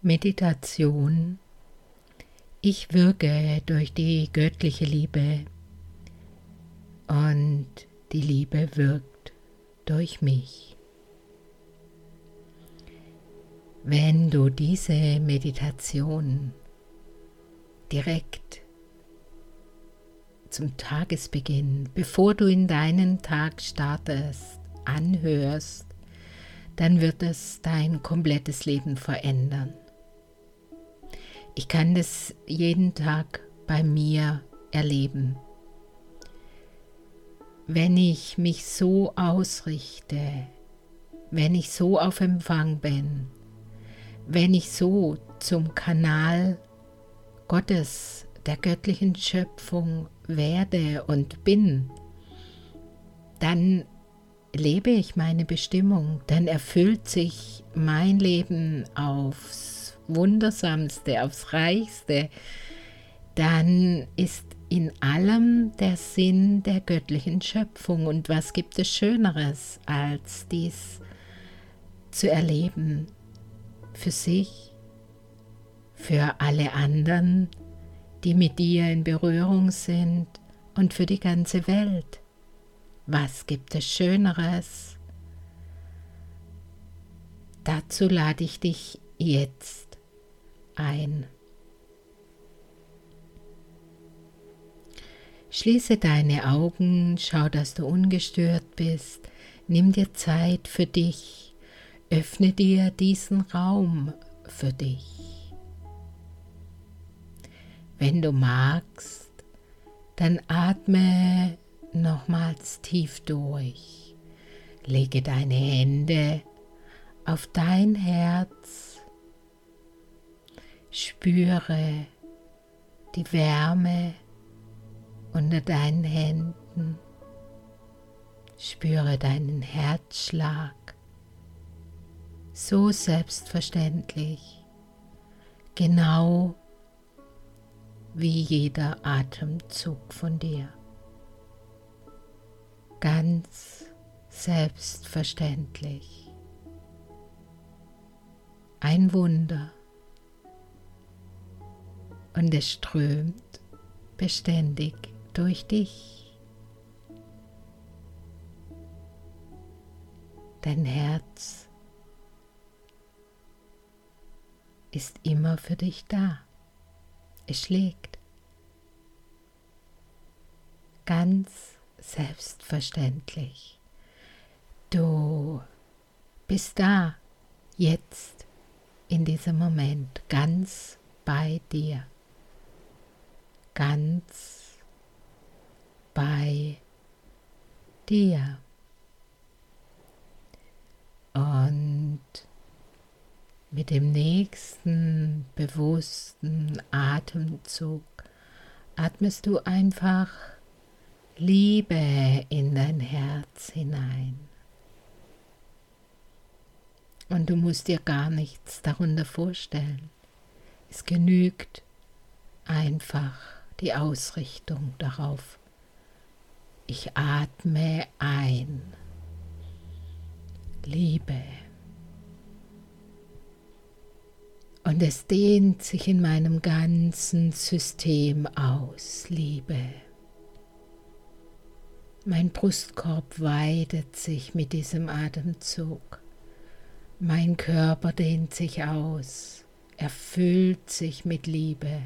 Meditation. Ich wirke durch die göttliche Liebe und die Liebe wirkt durch mich. Wenn du diese Meditation direkt zum Tagesbeginn, bevor du in deinen Tag startest, anhörst, dann wird es dein komplettes Leben verändern. Ich kann das jeden Tag bei mir erleben. Wenn ich mich so ausrichte, wenn ich so auf Empfang bin, wenn ich so zum Kanal Gottes, der göttlichen Schöpfung werde und bin, dann lebe ich meine Bestimmung, dann erfüllt sich mein Leben aufs Wundersamste, aufs Reichste, dann ist in allem der Sinn der göttlichen Schöpfung. Und was gibt es Schöneres, als dies zu erleben für sich, für alle anderen, die mit dir in Berührung sind und für die ganze Welt? Was gibt es Schöneres? Dazu lade ich dich jetzt ein. Schließe deine Augen, schau, dass du ungestört bist, nimm dir Zeit für dich, öffne dir diesen Raum für dich. Wenn du magst, dann atme nochmals tief durch, lege deine Hände auf dein Herz Spüre die Wärme unter deinen Händen. Spüre deinen Herzschlag. So selbstverständlich, genau wie jeder Atemzug von dir. Ganz selbstverständlich. Ein Wunder und es strömt beständig durch dich. Dein Herz ist immer für dich da. Es schlägt. Ganz selbstverständlich. Du bist da, jetzt, in diesem Moment, ganz bei dir ganz bei dir. Und mit dem nächsten bewussten Atemzug atmest du einfach Liebe in dein Herz hinein. Und du musst dir gar nichts darunter vorstellen. Es genügt einfach die Ausrichtung darauf. Ich atme ein. Liebe. Und es dehnt sich in meinem ganzen System aus, Liebe. Mein Brustkorb weidet sich mit diesem Atemzug. Mein Körper dehnt sich aus, erfüllt sich mit Liebe.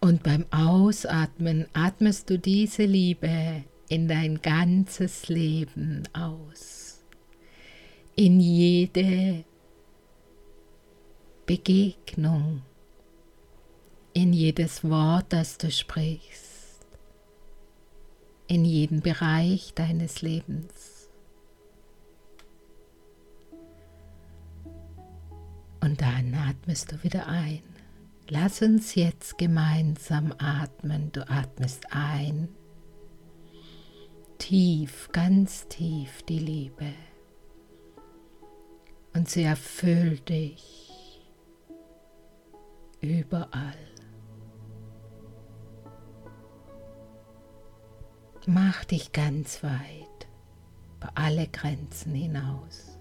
Und beim Ausatmen atmest du diese Liebe in dein ganzes Leben aus. In jede Begegnung, in jedes Wort, das du sprichst, in jeden Bereich deines Lebens. Und dann atmest du wieder ein. Lass uns jetzt gemeinsam atmen. Du atmest ein, tief, ganz tief die Liebe. Und sie erfüllt dich überall. Mach dich ganz weit, über alle Grenzen hinaus.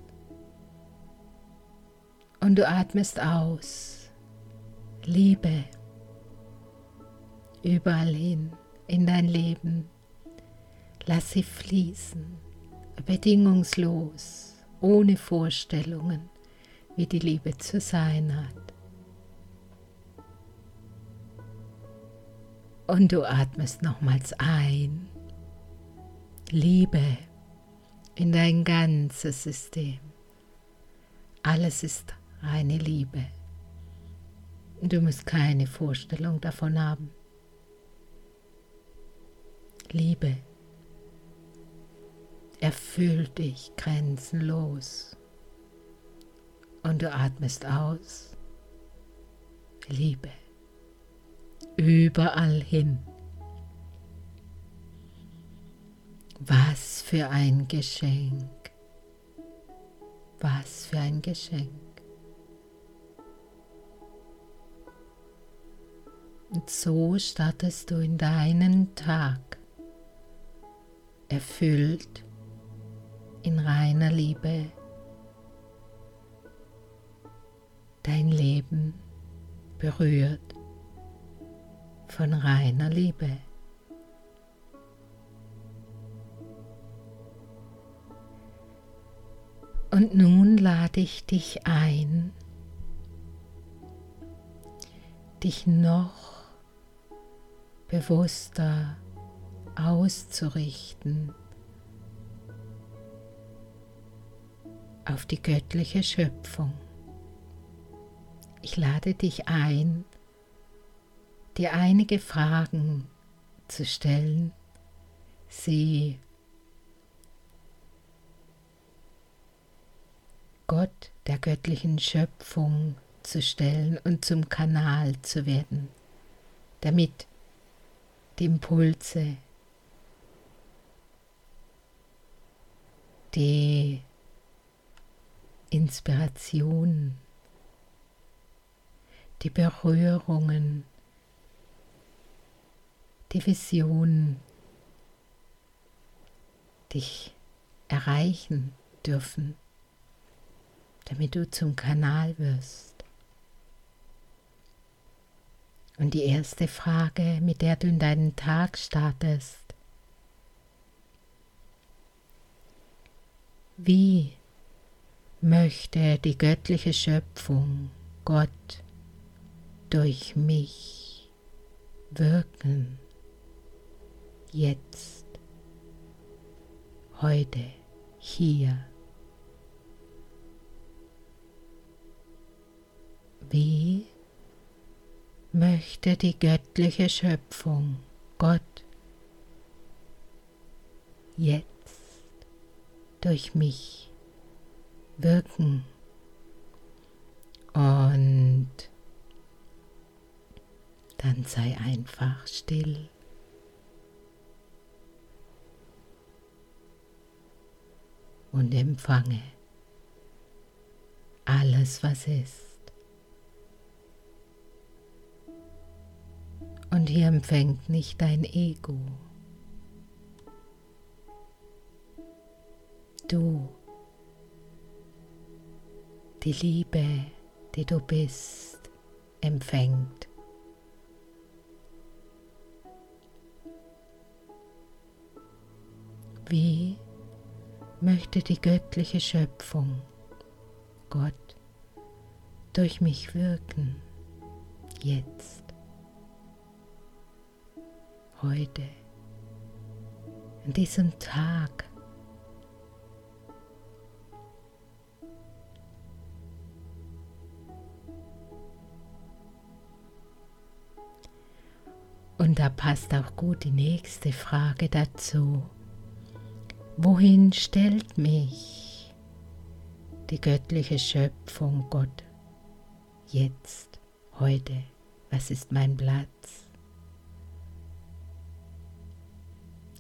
Und du atmest aus. Liebe. Überall hin in dein Leben. Lass sie fließen. Bedingungslos. Ohne Vorstellungen, wie die Liebe zu sein hat. Und du atmest nochmals ein. Liebe in dein ganzes System. Alles ist reine Liebe. Du musst keine Vorstellung davon haben. Liebe erfüllt dich grenzenlos. Und du atmest aus. Liebe überall hin. Was für ein Geschenk. Was für ein Geschenk. Und so startest du in deinen Tag, erfüllt in reiner Liebe, dein Leben berührt von reiner Liebe. Und nun lade ich dich ein, dich noch bewusster auszurichten auf die göttliche Schöpfung. Ich lade dich ein, dir einige Fragen zu stellen, sie Gott der göttlichen Schöpfung zu stellen und zum Kanal zu werden, damit die Impulse, die Inspiration, die Berührungen, die Vision dich erreichen dürfen, damit du zum Kanal wirst. Und die erste Frage, mit der du in deinen Tag startest, wie möchte die göttliche Schöpfung, Gott, durch mich wirken? jetzt, heute, hier. Wie möchte die göttliche Schöpfung, Gott, jetzt durch mich wirken und dann sei einfach still. und empfange alles, was ist. Und hier empfängt nicht dein Ego. Du, die Liebe, die du bist, empfängt. Wie möchte die göttliche Schöpfung, Gott, durch mich wirken, jetzt, heute, an diesem Tag. Und da passt auch gut die nächste Frage dazu. Wohin stellt mich die göttliche Schöpfung Gott jetzt, heute? Was ist mein Platz?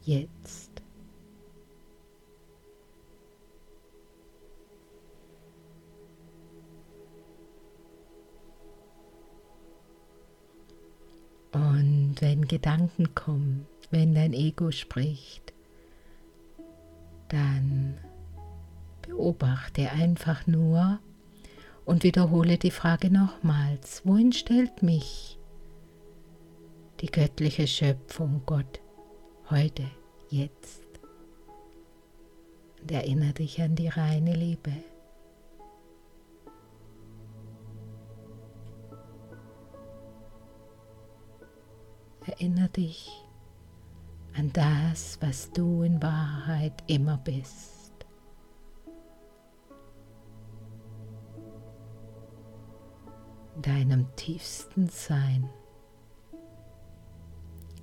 Jetzt. Und wenn Gedanken kommen, wenn dein Ego spricht, dann beobachte einfach nur Und wiederhole die Frage nochmals, wohin stellt mich die göttliche Schöpfung Gott heute, jetzt? Und erinnere dich an die reine Liebe. Erinnere dich an das, was du in Wahrheit immer bist. Deinem tiefsten Sein,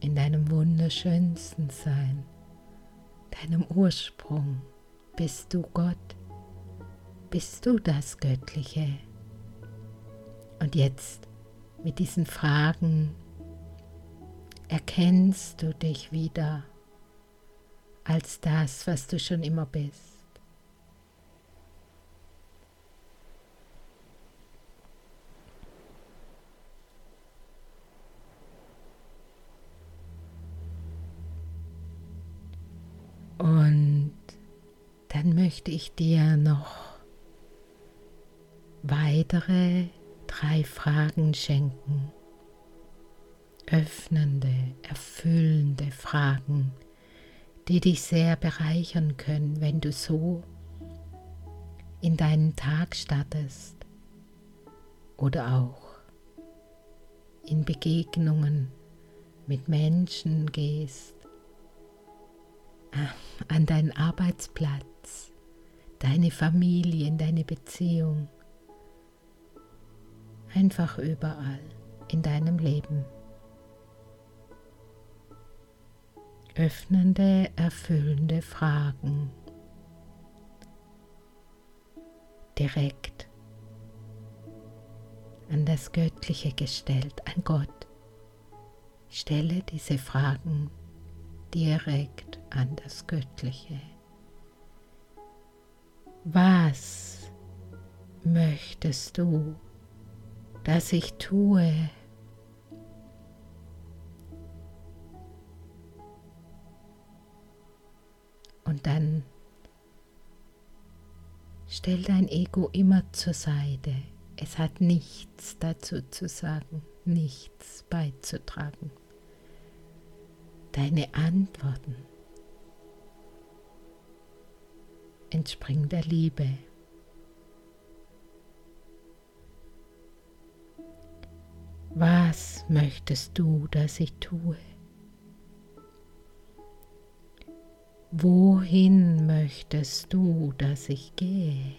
in deinem wunderschönsten Sein, deinem Ursprung bist du Gott, bist du das Göttliche. Und jetzt mit diesen Fragen erkennst du dich wieder als das, was du schon immer bist. Möchte ich dir noch weitere drei Fragen schenken. Öffnende, erfüllende Fragen, die dich sehr bereichern können, wenn du so in deinen Tag startest oder auch in Begegnungen mit Menschen gehst, äh, an deinen Arbeitsplatz, deine Familie, in deine Beziehung, einfach überall in deinem Leben. öffnende, erfüllende Fragen direkt an das Göttliche gestellt, an Gott. Stelle diese Fragen direkt an das Göttliche. Was möchtest du, dass ich tue? Und dann stell dein Ego immer zur Seite. Es hat nichts dazu zu sagen, nichts beizutragen. Deine Antworten entspringen der Liebe. Was möchtest du, dass ich tue? Wohin möchtest du, dass ich gehe?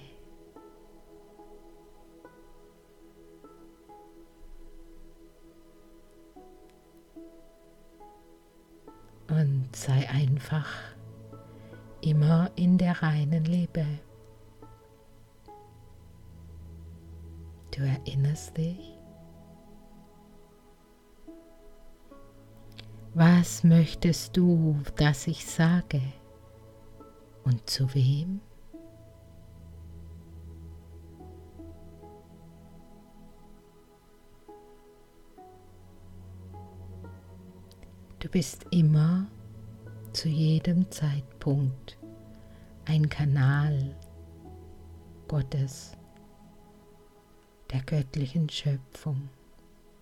Und sei einfach immer in der reinen Liebe. Du erinnerst dich? Was möchtest du, dass ich sage? Und zu wem? Du bist immer zu jedem Zeitpunkt ein Kanal Gottes, der göttlichen Schöpfung,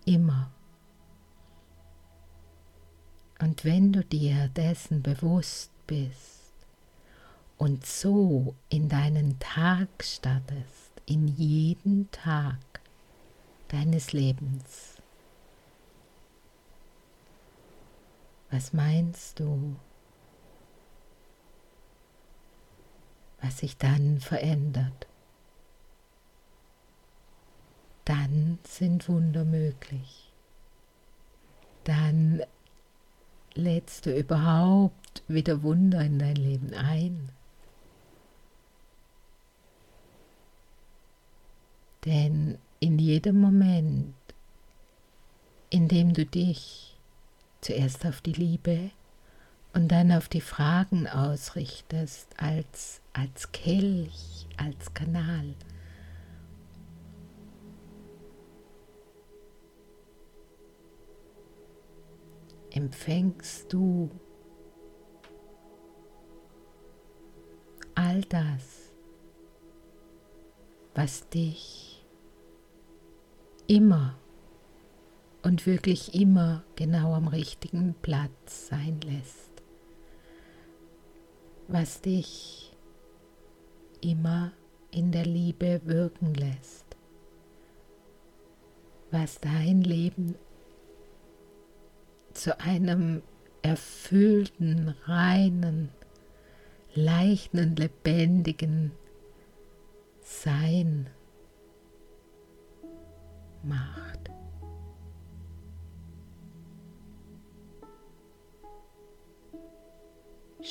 immer. Und wenn du dir dessen bewusst bist, und so in deinen Tag startest, in jeden Tag deines Lebens. Was meinst du, was sich dann verändert? Dann sind Wunder möglich. Dann lädst du überhaupt wieder Wunder in dein Leben ein. Denn in jedem Moment, in dem du dich zuerst auf die Liebe und dann auf die Fragen ausrichtest, als, als Kelch, als Kanal, empfängst du all das, was dich immer und wirklich immer genau am richtigen Platz sein lässt, was dich immer in der Liebe wirken lässt, was dein Leben zu einem erfüllten, reinen, leichten und lebendigen Sein macht.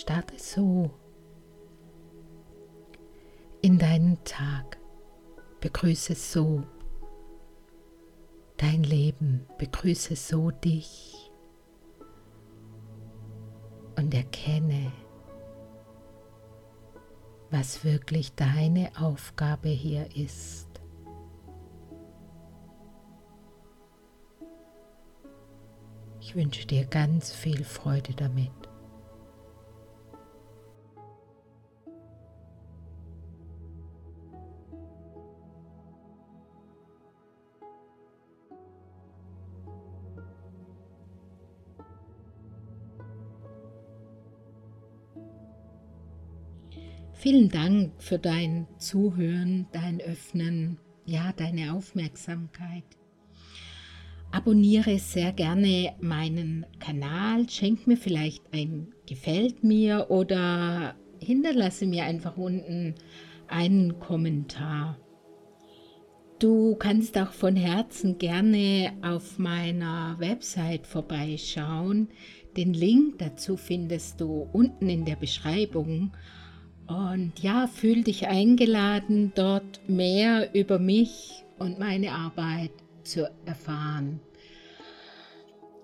Starte so in deinen Tag. Begrüße so dein Leben. Begrüße so dich. Und erkenne, was wirklich deine Aufgabe hier ist. Ich wünsche dir ganz viel Freude damit. Vielen Dank für dein Zuhören, dein Öffnen, ja, deine Aufmerksamkeit. Abonniere sehr gerne meinen Kanal, schenk mir vielleicht ein Gefällt mir oder hinterlasse mir einfach unten einen Kommentar. Du kannst auch von Herzen gerne auf meiner Website vorbeischauen. Den Link dazu findest du unten in der Beschreibung. Und ja, fühl dich eingeladen, dort mehr über mich und meine Arbeit zu erfahren.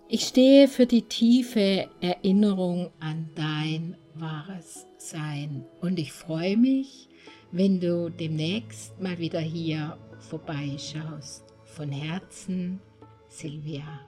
Ich stehe für die tiefe Erinnerung an dein wahres Sein und ich freue mich, wenn du demnächst mal wieder hier vorbeischaust. Von Herzen, Silvia.